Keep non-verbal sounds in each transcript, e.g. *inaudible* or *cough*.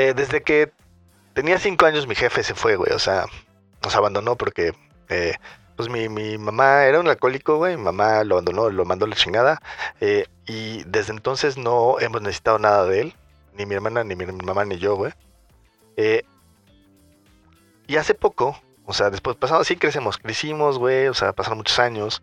Eh, desde que tenía cinco años mi jefe se fue, güey. O sea, nos abandonó porque eh, pues mi, mi, mamá era un alcohólico, güey. Mi mamá lo abandonó, lo mandó a la chingada. Eh, y desde entonces no hemos necesitado nada de él. Ni mi hermana, ni mi mamá, ni yo, güey. Y hace poco, o sea, después pasado así crecemos, crecimos, güey. O sea, pasaron muchos años.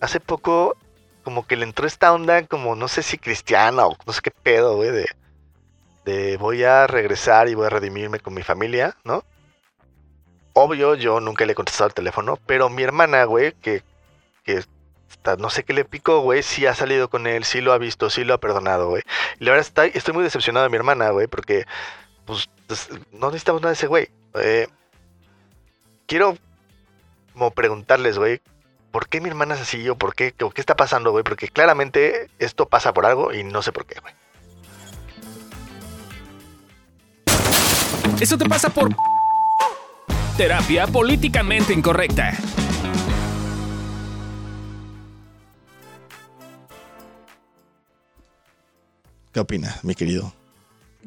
Hace poco, como que le entró esta onda, como no sé si cristiana o no sé qué pedo, güey, de voy a regresar y voy a redimirme con mi familia, ¿no? Obvio, yo nunca le he contestado al teléfono, pero mi hermana, güey, que, que no sé qué le picó, güey, sí ha salido con él, sí lo ha visto, sí lo ha perdonado, güey. Y la verdad está, estoy muy decepcionado de mi hermana, güey, porque pues no necesitamos nada de ese güey. Eh, quiero como preguntarles, güey, ¿por qué mi hermana es así o por qué, qué está pasando, güey? Porque claramente esto pasa por algo y no sé por qué, güey. Eso te pasa por terapia políticamente incorrecta. ¿Qué opinas, mi querido?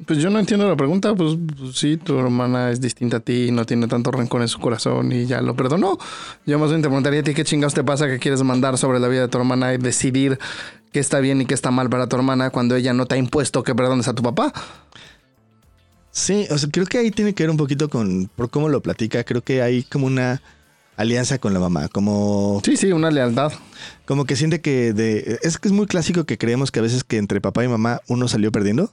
Pues yo no entiendo la pregunta, pues, pues, sí, tu hermana es distinta a ti y no tiene tanto rencor en su corazón y ya lo perdonó. Yo más bien te preguntaría a ti qué chingados te pasa que quieres mandar sobre la vida de tu hermana y decidir qué está bien y qué está mal para tu hermana cuando ella no te ha impuesto que perdones a tu papá. Sí, o sea, creo que ahí tiene que ver un poquito con por cómo lo platica. Creo que hay como una alianza con la mamá, como... Sí, sí, una lealtad. Como que siente que de... Es que es muy clásico que creemos que a veces que entre papá y mamá uno salió perdiendo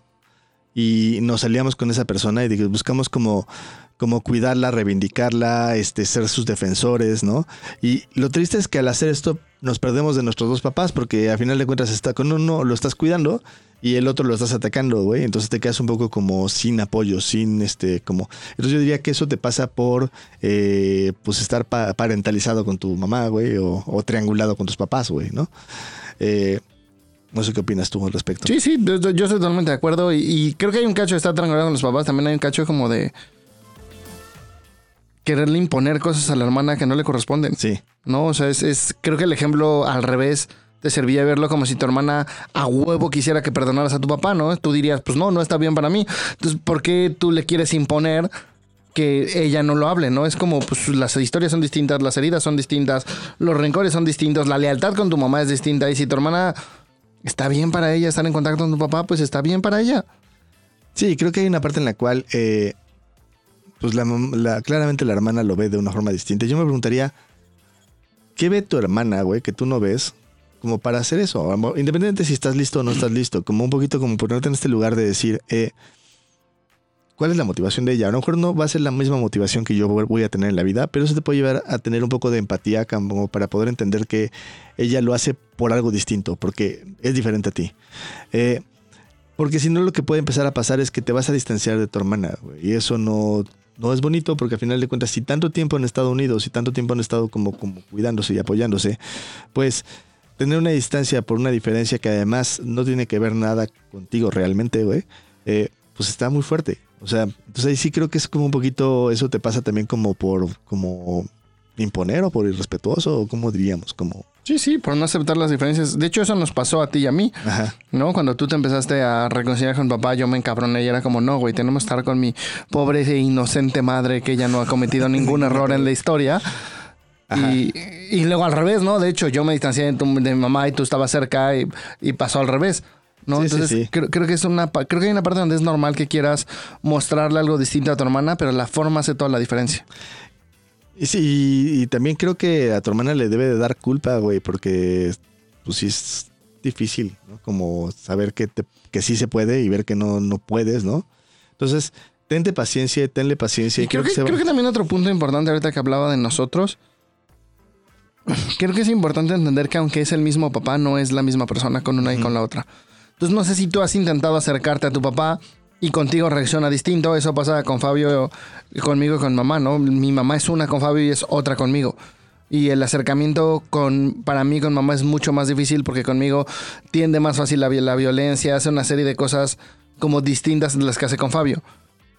y nos salíamos con esa persona y buscamos como, como cuidarla, reivindicarla, este, ser sus defensores, ¿no? Y lo triste es que al hacer esto nos perdemos de nuestros dos papás porque a final de cuentas está con uno lo estás cuidando y el otro lo estás atacando, güey. Entonces te quedas un poco como sin apoyo, sin este, como. Entonces yo diría que eso te pasa por, eh, pues, estar parentalizado con tu mamá, güey, o, triangulado con tus papás, güey, ¿no? Eh, no sé qué opinas tú al respecto. Sí, sí, yo, estoy totalmente de acuerdo. Y, creo que hay un cacho de estar triangulado con los papás. También hay un cacho como de quererle imponer cosas a la hermana que no le corresponden. Sí. No, o sea, es, es creo que el ejemplo al revés te servía verlo como si tu hermana a huevo quisiera que perdonaras a tu papá, ¿no? Tú dirías, pues no, no está bien para mí. Entonces, ¿por qué tú le quieres imponer que ella no lo hable, ¿no? Es como, pues las historias son distintas, las heridas son distintas, los rencores son distintos, la lealtad con tu mamá es distinta. Y si tu hermana está bien para ella estar en contacto con tu papá, pues está bien para ella. Sí, creo que hay una parte en la cual, eh, pues la, claramente la hermana lo ve de una forma distinta. Yo me preguntaría, ¿qué ve tu hermana, güey, que tú no ves? Como para hacer eso, independientemente si estás listo o no estás listo, como un poquito como ponerte en este lugar de decir, eh, ¿cuál es la motivación de ella? A lo mejor no va a ser la misma motivación que yo voy a tener en la vida, pero eso te puede llevar a tener un poco de empatía como para poder entender que ella lo hace por algo distinto, porque es diferente a ti. Eh, porque si no, lo que puede empezar a pasar es que te vas a distanciar de tu hermana, y eso no, no es bonito porque al final de cuentas, si tanto tiempo han estado unidos y tanto tiempo han estado como, como cuidándose y apoyándose, pues tener una distancia por una diferencia que además no tiene que ver nada contigo realmente, güey, eh, pues está muy fuerte. O sea, entonces ahí sí creo que es como un poquito, eso te pasa también como por, como imponer o por irrespetuoso, o como diríamos, como... Sí, sí, por no aceptar las diferencias. De hecho, eso nos pasó a ti y a mí, Ajá. ¿no? Cuando tú te empezaste a reconciliar con papá, yo me encabroné y era como, no, güey, tenemos que estar con mi pobre e inocente madre que ya no ha cometido ningún *laughs* error en la historia. Y, luego al revés, ¿no? De hecho, yo me distancié de, mi mamá y tú estabas cerca y, pasó al revés. ¿no? Entonces, Creo, que es una creo que hay una parte donde es normal que quieras mostrarle algo distinto a tu hermana, pero la forma hace toda la diferencia. Y sí, y, también creo que a tu hermana le debe de dar culpa, güey, porque pues sí es difícil, ¿no? Como saber que, que sí se puede y ver que no, no puedes, ¿no? Entonces, tente paciencia, tenle paciencia. Y creo, que, creo que también otro punto importante ahorita que hablaba de nosotros creo que es importante entender que aunque es el mismo papá, no es la misma persona con una y con la otra. Entonces no sé si tú has intentado acercarte a tu papá y contigo reacciona distinto. Eso pasa con Fabio, conmigo y con mamá, ¿no? Mi mamá es una con Fabio y es otra conmigo. Y el acercamiento con, para mí con mamá es mucho más difícil porque conmigo tiende más fácil la, la violencia, hace una serie de cosas como distintas de las que hace con Fabio.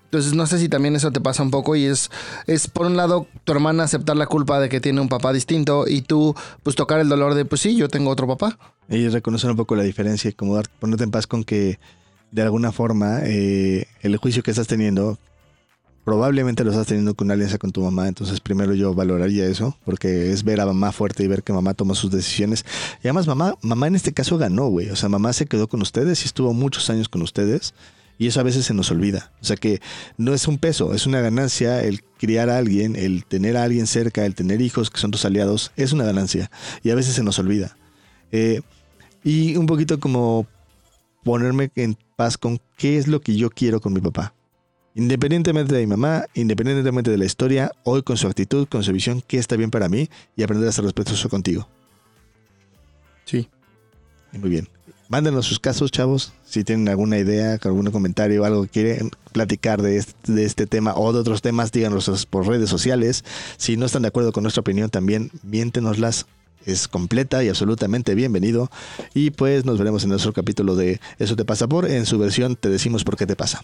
Entonces no sé si también eso te pasa un poco y es, es por un lado tu hermana aceptar la culpa de que tiene un papá distinto y tú pues tocar el dolor de pues sí, yo tengo otro papá. Y reconocer un poco la diferencia y como dar, ponerte en paz con que de alguna forma eh, el juicio que estás teniendo probablemente lo estás teniendo con una alianza con tu mamá, entonces primero yo valoraría eso, porque es ver a mamá fuerte y ver que mamá toma sus decisiones. Y además mamá, mamá en este caso ganó, güey, o sea, mamá se quedó con ustedes y estuvo muchos años con ustedes. Y eso a veces se nos olvida. O sea que no es un peso, es una ganancia el criar a alguien, el tener a alguien cerca, el tener hijos que son tus aliados, es una ganancia. Y a veces se nos olvida. Eh, y un poquito como ponerme en paz con qué es lo que yo quiero con mi papá. Independientemente de mi mamá, independientemente de la historia, hoy con su actitud, con su visión, qué está bien para mí y aprender a ser respetuoso contigo. Sí. Muy bien. Mándenos sus casos, chavos. Si tienen alguna idea, algún comentario, algo que quieren platicar de este, de este tema o de otros temas, díganos por redes sociales. Si no están de acuerdo con nuestra opinión, también miéntenoslas. Es completa y absolutamente bienvenido. Y pues nos veremos en nuestro capítulo de Eso te pasa por, en su versión Te decimos por qué te pasa.